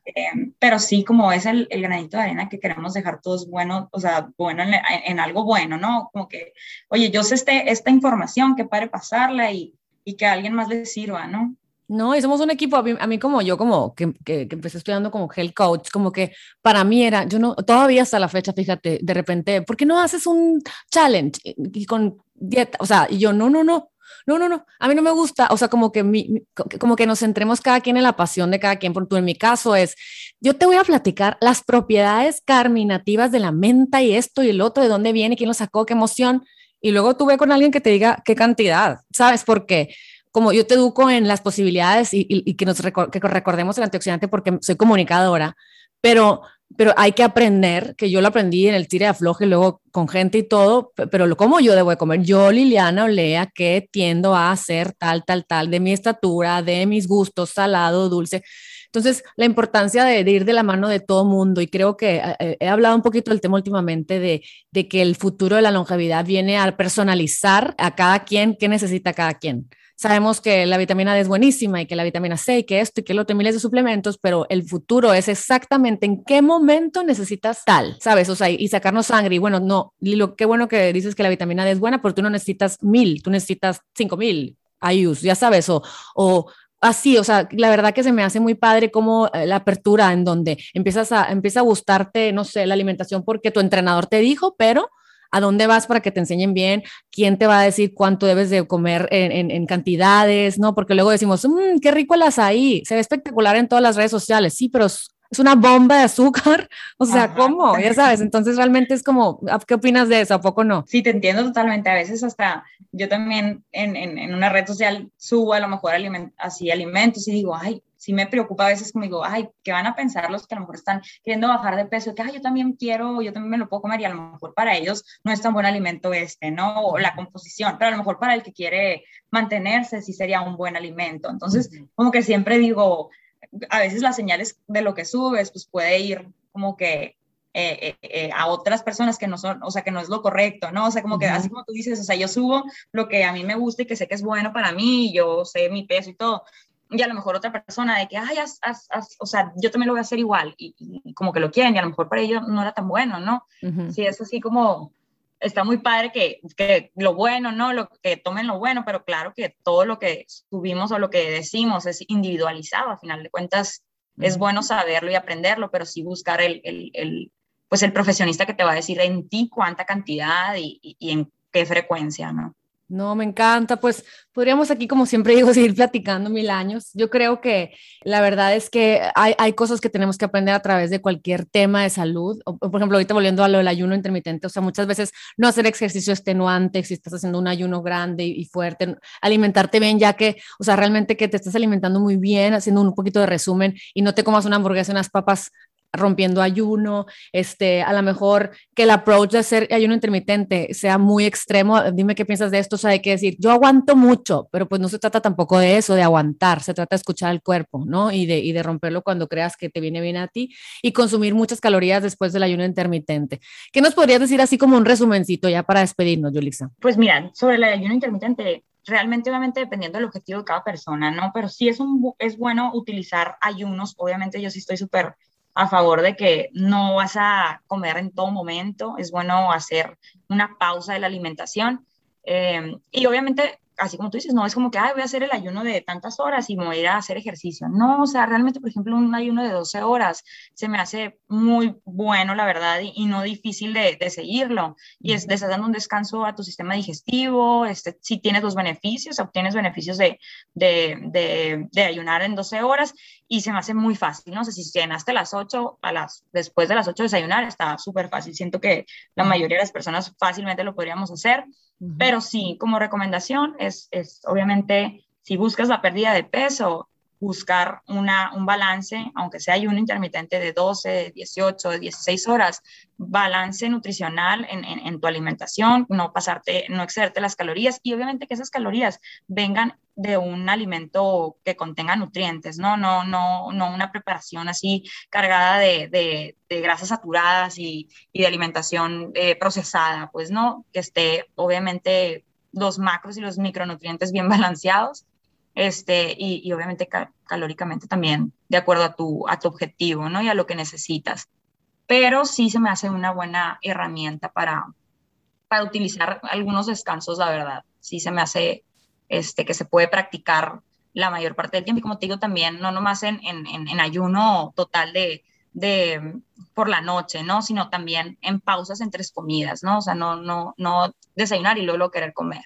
Eh, pero sí, como es el, el, granito de arena que queremos dejar todos buenos, o sea, bueno en, en, algo bueno, ¿no? Como que, oye, yo sé este, esta información que pare pasarla y, y que a alguien más le sirva, ¿no? No, y somos un equipo, a mí, como yo, como que, que, empecé estudiando como health coach, como que para mí era, yo no, todavía hasta la fecha, fíjate, de repente, ¿por qué no haces un challenge y con dieta? O sea, y yo, no, no, no, no, no, no, a mí no me gusta, o sea, como que, mi, como que nos centremos cada quien en la pasión de cada quien, porque tú en mi caso es, yo te voy a platicar las propiedades carminativas de la menta y esto y el otro, de dónde viene, quién lo sacó, qué emoción, y luego tú ve con alguien que te diga qué cantidad, ¿sabes por qué? Como yo te educo en las posibilidades y, que nos que recordemos el antioxidante porque soy comunicadora, pero, pero hay que aprender, que yo lo aprendí en el tire de afloje, luego con gente y todo, pero lo como yo debo de comer. Yo, Liliana Olea, que tiendo a hacer tal, tal, tal, de mi estatura, de mis gustos, salado, dulce. Entonces, la importancia de, ir de la mano de todo mundo, y creo que eh, eh, he hablado un poquito del tema últimamente de, de que el futuro de la longevidad viene a personalizar a cada quien, qué necesita cada quien. Sabemos que la vitamina D es buenísima y que la vitamina C y que esto y que lo otro, miles de suplementos, pero el futuro es exactamente en qué momento necesitas tal, ¿sabes? O sea, y sacarnos sangre. Y bueno, no, Lilo, qué bueno que dices que la vitamina D es buena, pero tú no necesitas mil, tú necesitas cinco mil IUs, ya sabes, o, o así, o sea, la verdad que se me hace muy padre como eh, la apertura en donde empiezas a, empieza a gustarte, no sé, la alimentación porque tu entrenador te dijo, pero a dónde vas para que te enseñen bien, quién te va a decir cuánto debes de comer en, cantidades, ¿no? Porque luego decimos, mmm, qué rico el azaí, se ve espectacular en todas las redes sociales, sí, pero es una bomba de azúcar, o sea, ¿cómo? Ya sabes, entonces realmente es como, ¿qué opinas de eso? ¿A poco no? Sí, te entiendo totalmente, a veces hasta yo también en, en, una red social subo a lo mejor así alimentos y digo, ay, sí me preocupa a veces como digo, ay, ¿qué van a pensar los que a lo mejor están queriendo bajar de peso? Que, ay, yo también quiero, yo también me lo puedo comer y a lo mejor para ellos no es tan buen alimento este, ¿no? O la composición, pero a lo mejor para el que quiere mantenerse sí sería un buen alimento. Entonces, como que siempre digo, a veces las señales de lo que subes, pues puede ir como que eh, eh, eh, a otras personas que no son, o sea, que no es lo correcto, ¿no? O sea, como que así como tú dices, o sea, yo subo lo que a mí me gusta y que sé que es bueno para mí, yo sé mi peso y todo, y a lo mejor otra persona de que, ay, o sea, yo también lo voy a hacer igual, y, como que lo quieren, y a lo mejor para ellos no era tan bueno, ¿no? Sí, es así como, está muy padre que, que, lo bueno, ¿no? Lo, que tomen lo bueno, pero claro que todo lo que subimos o lo que decimos es individualizado, a final de cuentas, Es bueno saberlo y aprenderlo, pero sí buscar el, el, pues el profesionista que te va a decir en ti cuánta cantidad y, y en qué frecuencia, ¿no? No, me encanta. Pues podríamos aquí, como siempre digo, seguir platicando mil años. Yo creo que la verdad es que hay, hay cosas que tenemos que aprender a través de cualquier tema de salud. O, por ejemplo, ahorita volviendo a lo del ayuno intermitente, o sea, muchas veces no hacer ejercicio extenuante si estás haciendo un ayuno grande y, fuerte, alimentarte bien, ya que, o sea, realmente que te estás alimentando muy bien, haciendo un poquito de resumen y no te comas una hamburguesa y unas papas rompiendo ayuno, este, a lo mejor que el approach de hacer ayuno intermitente sea muy extremo. Dime qué piensas de esto, o sea, hay que decir, yo aguanto mucho, pero pues no se trata tampoco de eso, de aguantar, se trata de escuchar el cuerpo, ¿no? Y de, y de romperlo cuando creas que te viene bien a ti y consumir muchas calorías después del ayuno intermitente. ¿Qué nos podrías decir así como un resumencito ya para despedirnos, Yulisa? Pues mira, sobre el ayuno intermitente, realmente obviamente dependiendo del objetivo de cada persona, ¿no? Pero sí es, un, es bueno utilizar ayunos, obviamente yo sí estoy súper a favor de que no vas a comer en todo momento, es bueno hacer una pausa de la alimentación. Eh, y obviamente así como tú dices, no es como que, ay, voy a hacer el ayuno de tantas horas y me voy a ir a hacer ejercicio. No, o sea, realmente, por ejemplo, un ayuno de 12 horas se me hace muy bueno, la verdad, y, no difícil de, seguirlo. Y es, le estás dando un descanso a tu sistema digestivo, este, si tienes los beneficios, obtienes beneficios de, de, de, ayunar en 12 horas y se me hace muy fácil, ¿no? O sea, si llenaste a las 8, a las, después de las 8 desayunar, está súper fácil. Siento que la mayoría de las personas fácilmente lo podríamos hacer. Pero sí, como recomendación es, obviamente, si buscas la pérdida de peso, buscar una, un balance, aunque sea ayuno intermitente de 12, 18, 16 horas, balance nutricional en, en, tu alimentación, no pasarte, no excederte las calorías y obviamente que esas calorías vengan de un alimento que contenga nutrientes, ¿no? No, no, no una preparación así cargada de, de, de grasas saturadas y, y de alimentación eh, procesada, pues, ¿no? Que esté obviamente los macros y los micronutrientes bien balanceados este, y, obviamente calóricamente también de acuerdo a tu, a tu objetivo, ¿no? Y a lo que necesitas. Pero sí se me hace una buena herramienta para, para utilizar algunos descansos, la verdad. Sí se me hace este, que se puede practicar la mayor parte del tiempo. Y como te digo también, no nomás en, en, en ayuno total de, de por la noche, ¿no? Sino también en pausas entre comidas, ¿no? O sea, no, no, no desayunar y luego querer comer.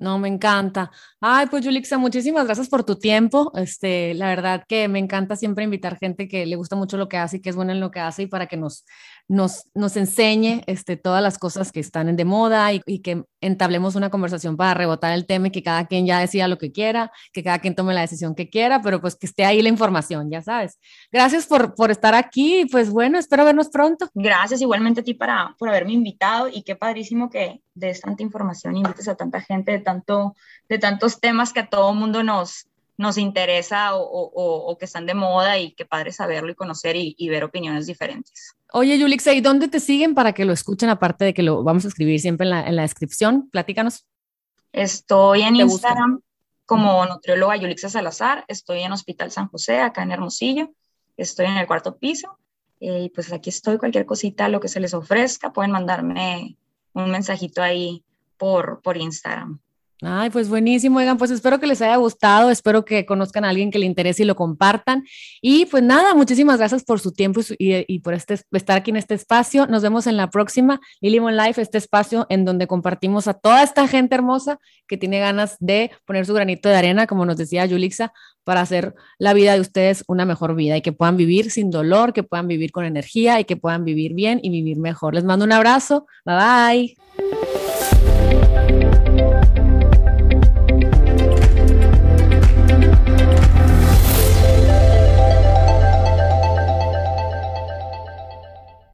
No, me encanta. Ay, pues Yulixa, muchísimas gracias por tu tiempo. Este, la verdad que me encanta siempre invitar gente que le gusta mucho lo que hace y que es buena en lo que hace y para que nos, nos, nos enseñe este, todas las cosas que están de moda y, y, que entablemos una conversación para rebotar el tema y que cada quien ya decida lo que quiera, que cada quien tome la decisión que quiera, pero pues que esté ahí la información, ya sabes. Gracias por, por estar aquí. Pues bueno, espero vernos pronto. Gracias igualmente a ti para, por haberme invitado y qué padrísimo que des tanta información, invites a tanta gente de, tanto, de tantos temas que a todo mundo nos, nos interesa o, o, que están de moda y qué padre saberlo y conocer y, y ver opiniones diferentes. Oye, Yulixa, ¿y dónde te siguen para que lo escuchen, aparte de que lo vamos a escribir siempre en la, en la descripción? Platícanos. Estoy en Instagram como nutrióloga Yulixa Salazar, estoy en Hospital San José, acá en Hermosillo, estoy en el cuarto piso, eh, y pues aquí estoy, cualquier cosita, lo que se les ofrezca, pueden mandarme un mensajito ahí por, por Instagram. Ay, pues buenísimo, oigan, pues espero que les haya gustado, espero que conozcan a alguien que le interese y lo compartan. Y pues nada, muchísimas gracias por su tiempo y, y por este, estar aquí en este espacio. Nos vemos en la próxima Lilimon Life, este espacio en donde compartimos a toda esta gente hermosa que tiene ganas de poner su granito de arena, como nos decía Yulixa, para hacer la vida de ustedes una mejor vida y que puedan vivir sin dolor, que puedan vivir con energía y que puedan vivir bien y vivir mejor. Les mando un abrazo, bye bye.